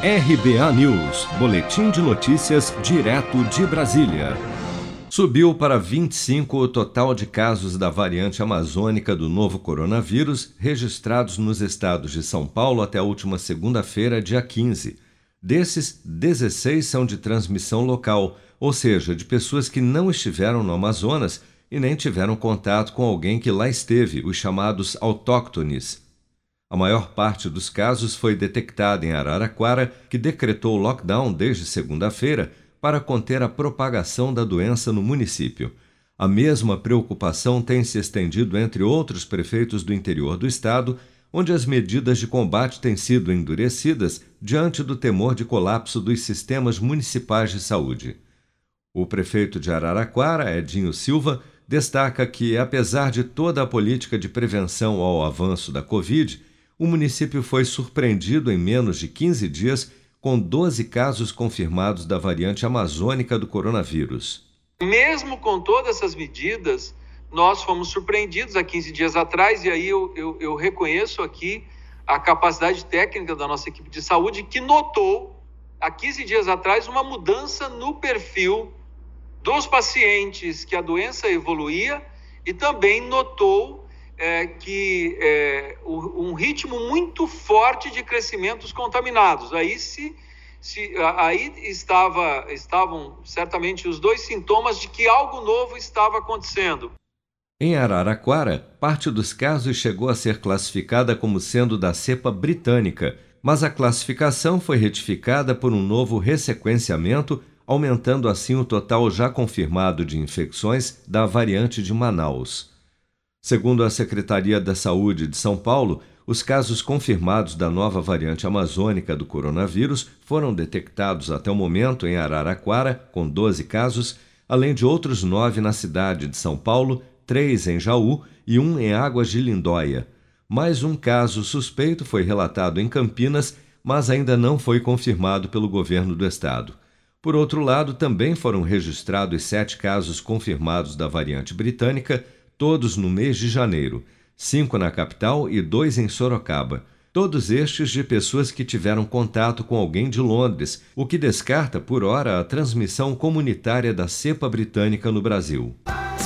RBA News, Boletim de Notícias, direto de Brasília. Subiu para 25 o total de casos da variante amazônica do novo coronavírus registrados nos estados de São Paulo até a última segunda-feira, dia 15. Desses, 16 são de transmissão local, ou seja, de pessoas que não estiveram no Amazonas e nem tiveram contato com alguém que lá esteve, os chamados autóctones. A maior parte dos casos foi detectada em Araraquara, que decretou lockdown desde segunda-feira para conter a propagação da doença no município. A mesma preocupação tem se estendido entre outros prefeitos do interior do estado, onde as medidas de combate têm sido endurecidas diante do temor de colapso dos sistemas municipais de saúde. O prefeito de Araraquara, Edinho Silva, destaca que, apesar de toda a política de prevenção ao avanço da Covid, o município foi surpreendido em menos de 15 dias com 12 casos confirmados da variante amazônica do coronavírus. Mesmo com todas essas medidas, nós fomos surpreendidos há 15 dias atrás, e aí eu, eu, eu reconheço aqui a capacidade técnica da nossa equipe de saúde, que notou há 15 dias atrás uma mudança no perfil dos pacientes que a doença evoluía e também notou é, que é, um ritmo muito forte de crescimentos contaminados. Aí se, se aí estava estavam certamente os dois sintomas de que algo novo estava acontecendo. Em Araraquara, parte dos casos chegou a ser classificada como sendo da cepa britânica, mas a classificação foi retificada por um novo ressequenciamento, aumentando assim o total já confirmado de infecções da variante de Manaus. Segundo a Secretaria da Saúde de São Paulo, os casos confirmados da nova variante amazônica do coronavírus foram detectados até o momento em Araraquara, com 12 casos, além de outros nove na cidade de São Paulo, três em Jaú e um em Águas de Lindóia. Mais um caso suspeito foi relatado em Campinas, mas ainda não foi confirmado pelo governo do estado. Por outro lado, também foram registrados sete casos confirmados da variante britânica todos no mês de janeiro, cinco na capital e dois em Sorocaba. Todos estes de pessoas que tiveram contato com alguém de Londres, o que descarta, por hora, a transmissão comunitária da cepa britânica no Brasil.